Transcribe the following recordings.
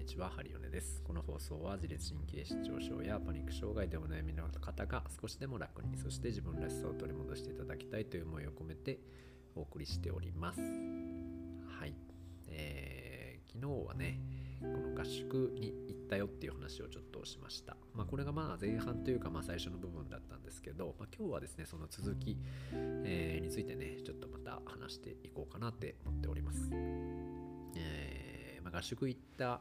にちは、ハリオネです。この放送は自律神経失調症やパニック障害でお悩みの方が少しでも楽に、そして自分らしさを取り戻していただきたいという思いを込めてお送りしております。はい。えー、昨日はね、この合宿に行ったよっていう話をちょっとしました。まあ、これがまあ前半というかまあ最初の部分だったんですけど、まあ、今日はですね、その続き、えー、についてね、ちょっとまた話していこうかなって思っております。えーま、合宿行った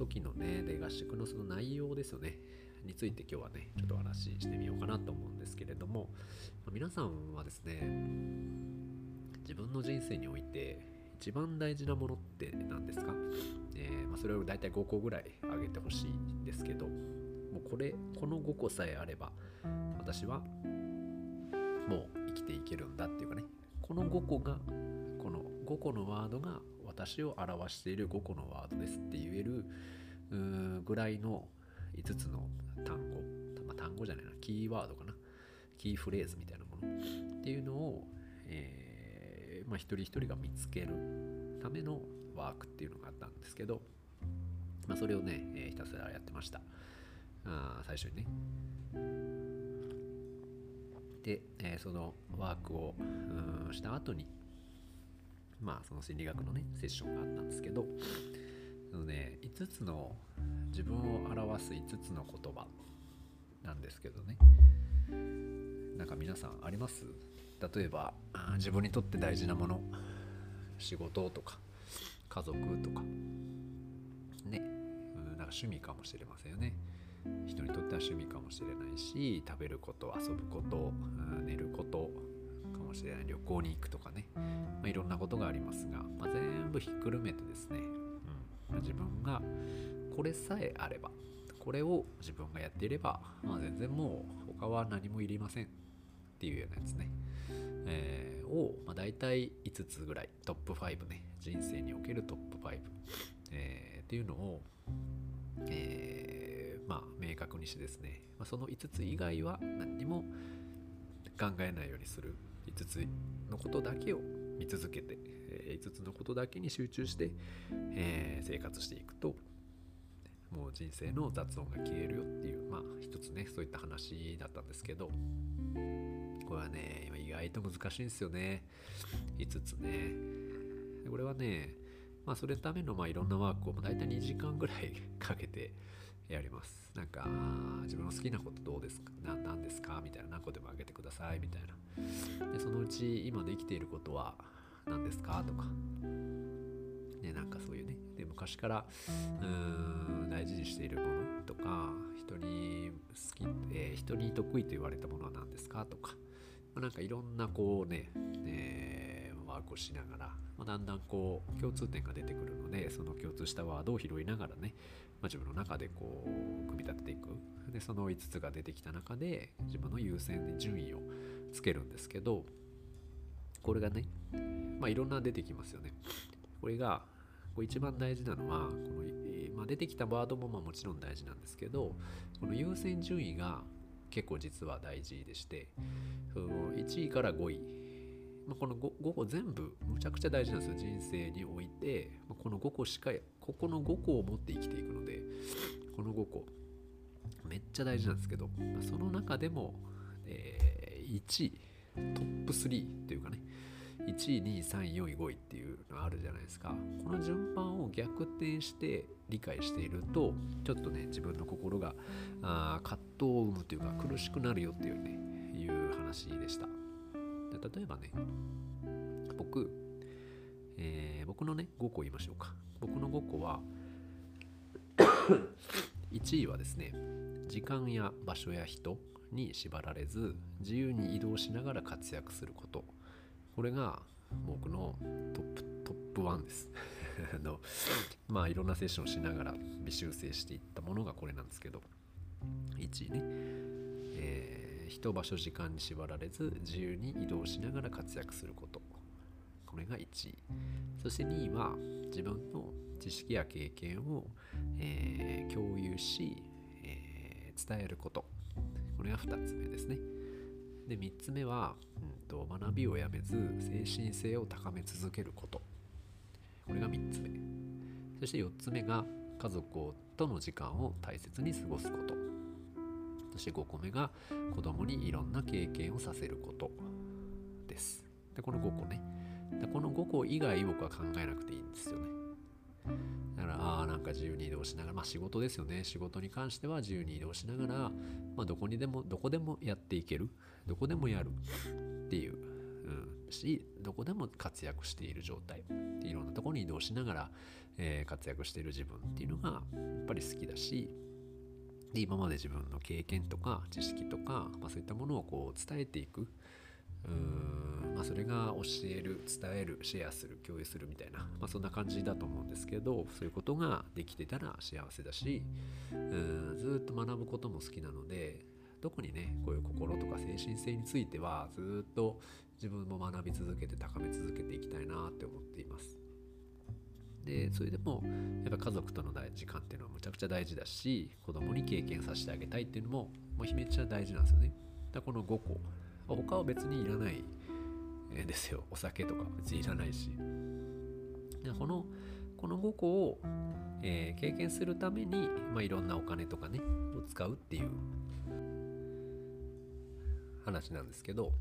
時のね、で合宿のその内容ですよね、について今日はね、ちょっとお話ししてみようかなと思うんですけれども、ま、皆さんはですね、自分の人生において一番大事なものって何ですか、えー、まあ、それを大体5個ぐらいあげてほしいんですけど、もうこれ、この5個さえあれば、私はもう生きていけるんだっていうかね、この5個が、この5個のワードが私を表している5個のワードですって言えるぐらいの5つの単語、まあ、単語じゃないな、キーワードかな、キーフレーズみたいなものっていうのを、えー、まあ、一人一人が見つけるためのワークっていうのがあったんですけど、まあ、それをね、えー、ひたすらやってました。あ最初にね。で、えー、そのワークをした後に、まあその心理学のねセッションがあったんですけどそのね5つの自分を表す5つの言葉なんですけどね。なんか皆さんあります？例えば自分にとって大事なもの。仕事とか家族とか。ね。なんか趣味かもしれませんよね。人にとっては趣味かもしれないし食べること遊ぶこと寝ること。もしれない。旅行に行くとかね、まあ、いろんなことがありますが、まあ、全部ひっくるめてですね、うん。まあ、自分がこれさえあればこれを自分がやっていれば、まあ、全然もう他は何もいりません。っていうようなやつね、えー、を、まあ、大体5つぐらいトップ5ね。人生におけるトップ5、えー、っていうのを、えー、まあ明確にしてですね、まあ、その5つ以外は何にも考えないようにする。5つのことだけを見続けて、え5つのことだけに集中して、え、生活していくともう人生の雑音が消えるよっていうまあ一つねそういった話だったんですけどこれはね意外と難しいんですよね。5つね。これはねまあそれためのまあいろんなワークを大体2時間ぐらいかけてやります。なんか、自分の好きなことどうですか？何ですか？みたいな、何個でもあげてくださいみたいな。で、そのうち今できていることは何ですか？とか。ね、なんかそういうね。で、昔からうーん大事にしているものとか、人に好き、えー、人に得意と言われたものは何ですか？とか。まあ、なんかいろんなこうね、えー、ワークをしながら、まあ、だんだんこう共通点が出てくるのでその共通したワードを拾いながらね、まあ、自分の中でこう組み立てていく。でその5つが出てきた中で自分の優先で順位をつけるんですけどこれがね、まあ、いろんな出てきますよね。これがこれ一番大事なのはこの、まあ、出てきたワードもまあもちろん大事なんですけどこの優先順位が結構実は大事でしてその1位から5位まあ、この 5, 5個全部むちゃくちゃ大事なんですよ人生において、まあ、この5個しかここの5個を持って生きていくのでこの5個めっちゃ大事なんですけど、まあ、その中でも、えー、1位トップ3というかね1位2位3位4位5位っていうのがあるじゃないですか。この順番を逆転して理解しているとちょっとね自分の心があ葛藤を生むというか苦しくなるよっていうねいう話でした。例えばね、僕、えー、僕のね、5個言いましょうか。僕の5個は、1位はですね、時間や場所や人に縛られず、自由に移動しながら活躍すること。これが僕のトップ、トップ1です あ。のまあいろんなセッションしながら微修正していったものがこれなんですけど1位ね、人場所時間に縛られず自由に移動しながら活躍すること。これが1位そして2位は自分の知識や経験を、えー、共有し、えー、伝えること。これが2つ目ですね。で3つ目は、うんと、学びをやめず精神性を高め続けること。これが3つ目。そして4つ目が家族との時間を大切に過ごすこと。し5個目が子供にいろんな経験をさせること。です。でこの5個ね。でこの5個以外僕は考えなくていいんですよね。だからああなんか自由に移動しながらまあ仕事ですよね。仕事に関しては自由に移動しながら、まあ、どこにでもどこでもやっていける。どこでもやる。っていう、うん、しどこでも活躍している状態。いろんなとこに移動しながら、えー、活躍している自分っていうのがやっぱり好きだしで今まで自分の経験とか知識とか、まあ、そういったものをこう伝えていくうんまあ、それが教える伝えるシェアする共有するみたいな、まあ、そんな感じだと思うんですけどそういうことができてたら幸せだしうんずっと学ぶことも好きなので特にねこういう心とか精神性についてはずっと自分も学び続けて高め続けていきたいなって思っています。でそれでもやっぱ家族との時間っていうのはむちゃくちゃ大事だし子供に経験させてあげたいっていうのももうめちゃ大事なんですよね。だこの5個。他は別にいらないですよ。お酒とか別にいらないし。でこのこの5個を、えー、経験するために、まあ、いろんなお金とかねを使うっていう話なんですけど。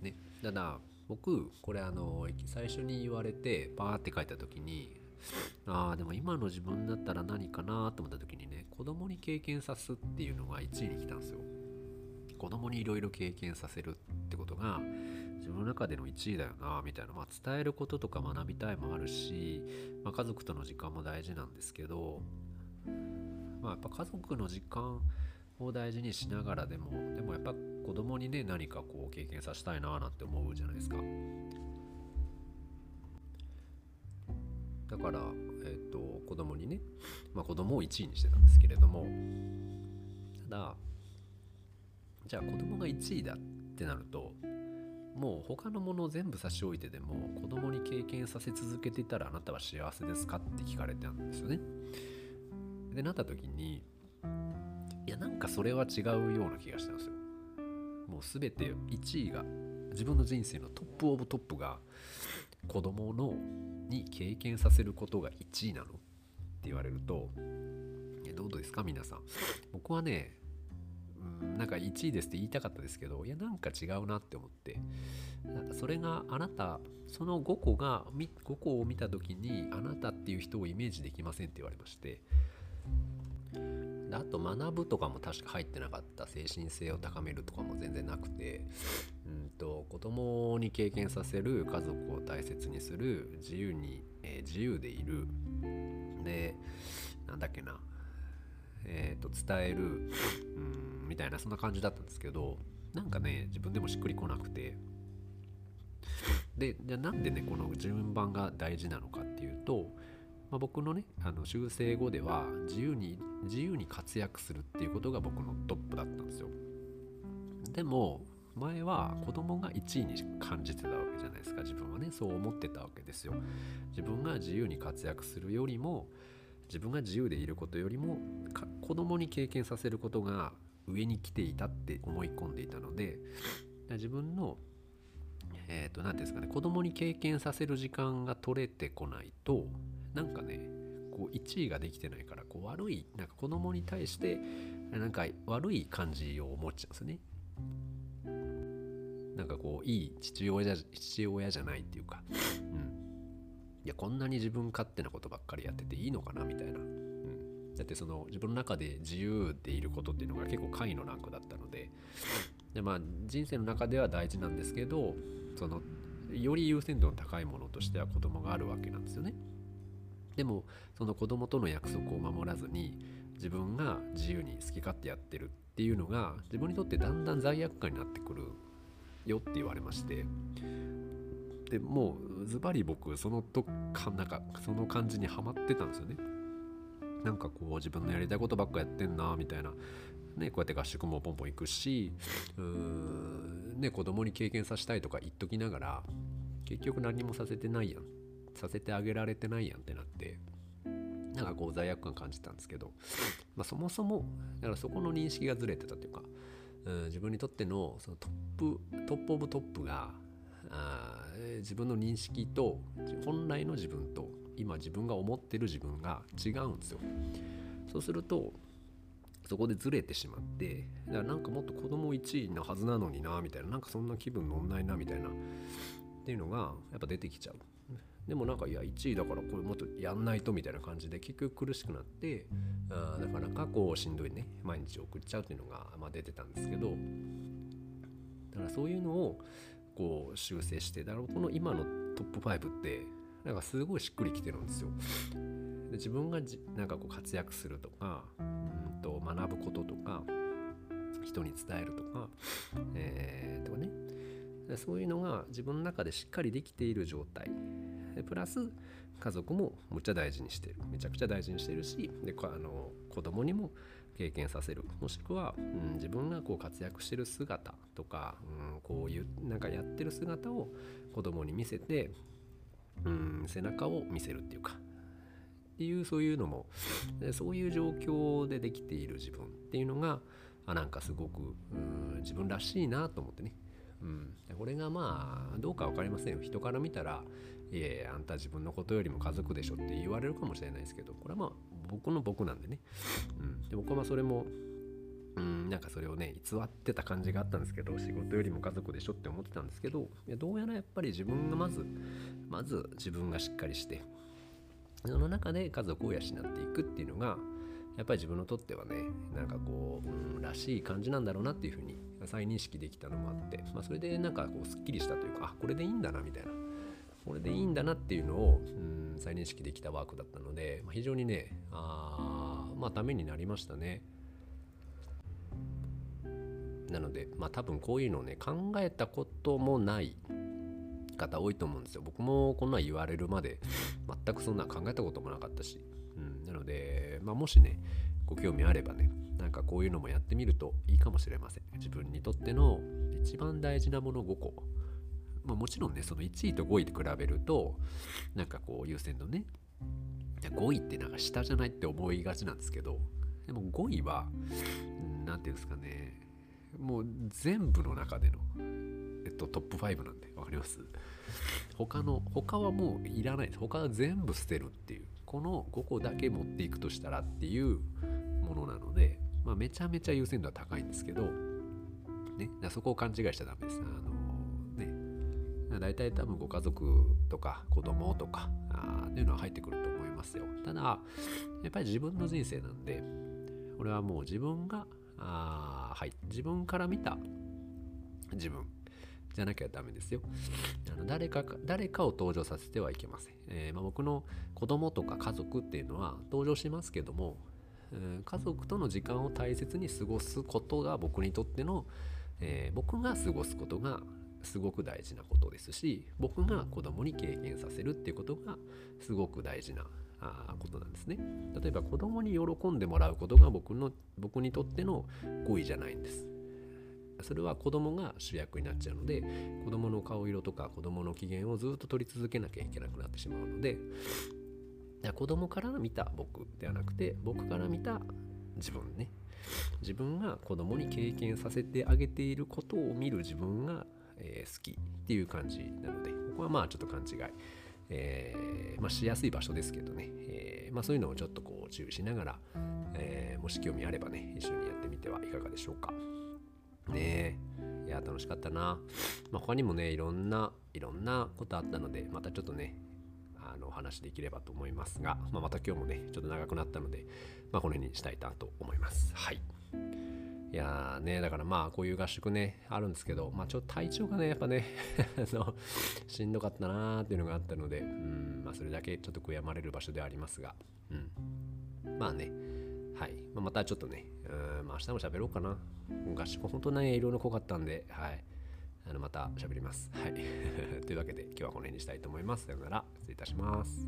ね。ただ僕これあの最初に言われてバーって書いた時にああでも今の自分だったら何かなと思った時にね子供に経験さすっていうのが1位に来たんですよ。子供にいろいろ経験させるってことが自分の中での1位だよなみたいな、まあ、伝えることとか学びたいもあるし、まあ、家族との時間も大事なんですけど、まあ、やっぱ家族の時間を大事にしながらでもでもやっぱ子供にね何かこう経験させたいななんて思うじゃないですかだからえっ、ー、と子供にね、まあ、子供を1位にしてたんですけれどもただじゃあ子供が1位だってなるともう他のものを全部差し置いてでも子供に経験させ続けていたらあなたは幸せですかって聞かれてたんですよね。でなった時にいやなんかそれは違うような気がしたんですよ。もう全て1位が自分の人生のトップオブトップが子供のに経験させることが1位なの。って言われるとどうですか？皆さん。僕はねなんか1位ですって言いたかったですけどいやなんか違うなって思って。なんかそれがあなたその5個が5個を見た時にあなたっていう人をイメージできませんって言われまして。であと学ぶとかも確か入ってなかった精神性を高めるとかも全然なくてうんと子供に経験させる家族を大切にする自由に、えー、自由でいる。でなんだっけなえーと、伝える、うん、みたいなそんな感じだったんですけどなんかね自分でもしっくりこなくて。でじゃあなんでねこの順番が大事なのかっていうと、まあ、僕のねあの修正後では自由に自由に活躍するっていうことが僕のトップだったんですよ。でも前は子供が1位に感じてたわけじゃないですか。自分はねそう思ってたわけですよ。自分が自由に活躍するよりも自分が自由でいることよりも子供に経験させることが上に来ていたって思い込んでいたので自分のえっ、ー、と何ですかね子供に経験させる時間が取れてこないとなんかねこう1位ができてないからこう悪いなんか子供に対してなんか悪い感じを持っちゃうんですね。なんかこういい父親じゃ父親じゃないっていうか、うん、いやこんなに自分勝手なことばっかりやってていいのかなみたいな、うん、だってその自分の中で自由でいることっていうのが結構下位のランクだったので。でまあ人生の中では大事なんですけどそのより優先度の高いものとしては子供があるわけなんですよね。でもその子供との約束を守らずに自分が自由に好き勝手やってるっていうのが自分にとってだんだん罪悪感になってくるよって言われましてでもうズバリ僕そのとかなんかその感じにはまってたんですよね。なんかこう自分のやりたいことばっかやってんなみたいな。ねこうやって合宿もポンポン行くしうーんね子供に経験させたいとか言っときながら結局何もさせてないやん。させてあげられてないやんってなってなんかこう罪悪感感じたんですけど、まあ、そもそもだからそこの認識がずれてたというかうん自分にとってのそのトップ top of top があ自分の認識と本来の自分と今自分が思ってる自分が違うんですよ。そうするとそこでずれてしまってだからなんかもっと子供1位のはずなのになみたいななんかそんな気分乗んないなみたいなっていうのがやっぱ出てきちゃう。でもなんかいや1位だからこれもっとやんないとみたいな感じで結局苦しくなってあなかなかこうしんどいね毎日送っちゃうっていうのが、まあ、出てたんですけどだからそういうのをこう修正してだからこの今のトップ5ってなんかすごいしっくりきてるんですよ。で自分がじなんかこう活躍するとかうんと学ぶこととか人に伝えるとか、えー、とかねそういうのが自分の中でしっかりできている状態プラス家族もむっちゃ大事にしてる。めちゃくちゃ大事にしてるしであの子供にも経験させる。もしくは、うん、自分がこう活躍してる姿とか、うん、こういうなんかやってる姿を子供に見せて、うん、背中を見せるっていうかっていうそういうのもそういう状況でできている自分っていうのがあなんかすごく、うん、自分らしいなと思ってね。うん、これがまあどうか分かりませんよ。人から見たら「いえあんた自分のことよりも家族でしょ」って言われるかもしれないですけどこれはまあ僕の僕なんでね、うん、で僕はまあそれもうんなんかそれをね偽ってた感じがあったんですけど仕事よりも家族でしょって思ってたんですけどいやどうやらやっぱり自分がまずまず自分がしっかりしてその中で家族を養っていくっていうのがやっぱり自分にとってはねなんかこう、うん、らしい感じなんだろうなっていうふうに再認識できたのもあって、まあ、それでなんかこうすっきりしたというかあこれでいいんだなみたいな。これでいいんだなっていうのを、うん、再認識できたワークだったので、まあ、非常にねあまあためになりましたね。なのでまあ多分こういうのをね考えたこともない方多いと思うんですよ。僕もこんな言われるまで全くそんな考えたこともなかったし。うん、なので、まあ、もしねご興味あればねなんかこういうのもやってみるといいかもしれません自分にとっての一番大事なもの5個、まあ、もちろんねその1位と5位で比べるとなんかこう優先のね5位ってなんか下じゃないって思いがちなんですけどでも5位は何ていうんですかねもう全部の中での、えっと、トップ5なんで分かります？他の他はもういらないです他は全部捨てるっていうこの5個だけ持っていくとしたらっていうものなので、まあ、めちゃめちゃ優先度は高いんですけど、ね、そこを勘違いしちゃダメです。あ、大体多分ご家族とか子供とかあっていうのは入ってくると思いますよ。ただ、やっぱり自分の人生なんで、これはもう自分が、あはい、自分から見た自分じゃなきゃダメですよ。あの誰か誰かを登場させてはいけません。えー、まあ、僕の子供とか家族っていうのは登場しますけども、えー、家族との時間を大切に過ごすことが僕にとっての、えー、僕が過ごすことがすごく大事なことですし僕が子供に経験させるっていうことがすごく大事なあことなんですね。例えば子供に喜んでもらうことが僕の僕にとっての語彙じゃないんです。それは子供が主役になっちゃうので子供の顔色とか子供の機嫌をずっと取り続けなきゃいけなくなってしまうので子供から見た僕ではなくて僕から見た自分ね自分が子供に経験させてあげていることを見る自分が、えー、好きっていう感じなのでここはまあちょっと勘違い、えー、まあ、しやすい場所ですけどね、えー、まあ、そういうのをちょっとこう注意しながら、えもし興味あればね一緒にやってみてはいかがでしょうか。ねえ。いや楽しかったな、まあ、他にもねいろんないろんなことあったのでまたちょっとねあのお話できればと思いますが、まあ、また今日もねちょっと長くなったので、まあ、この辺にしたいなと思います。はい。いやーねだからまあこういう合宿ねあるんですけどまあちょっと体調がねやっぱね しんどかったなーっていうのがあったのでうんまあそれだけちょっと悔やまれる場所ではありますがうんまあねはい、まあ、またちょっとね、うん、まあ、明日も喋ろうかな。合宿本当ね、いろいろ濃かったんで、はい。あのまた喋ります。はい。というわけで今日はこの辺にしたいと思います。さよなら。失礼いたします。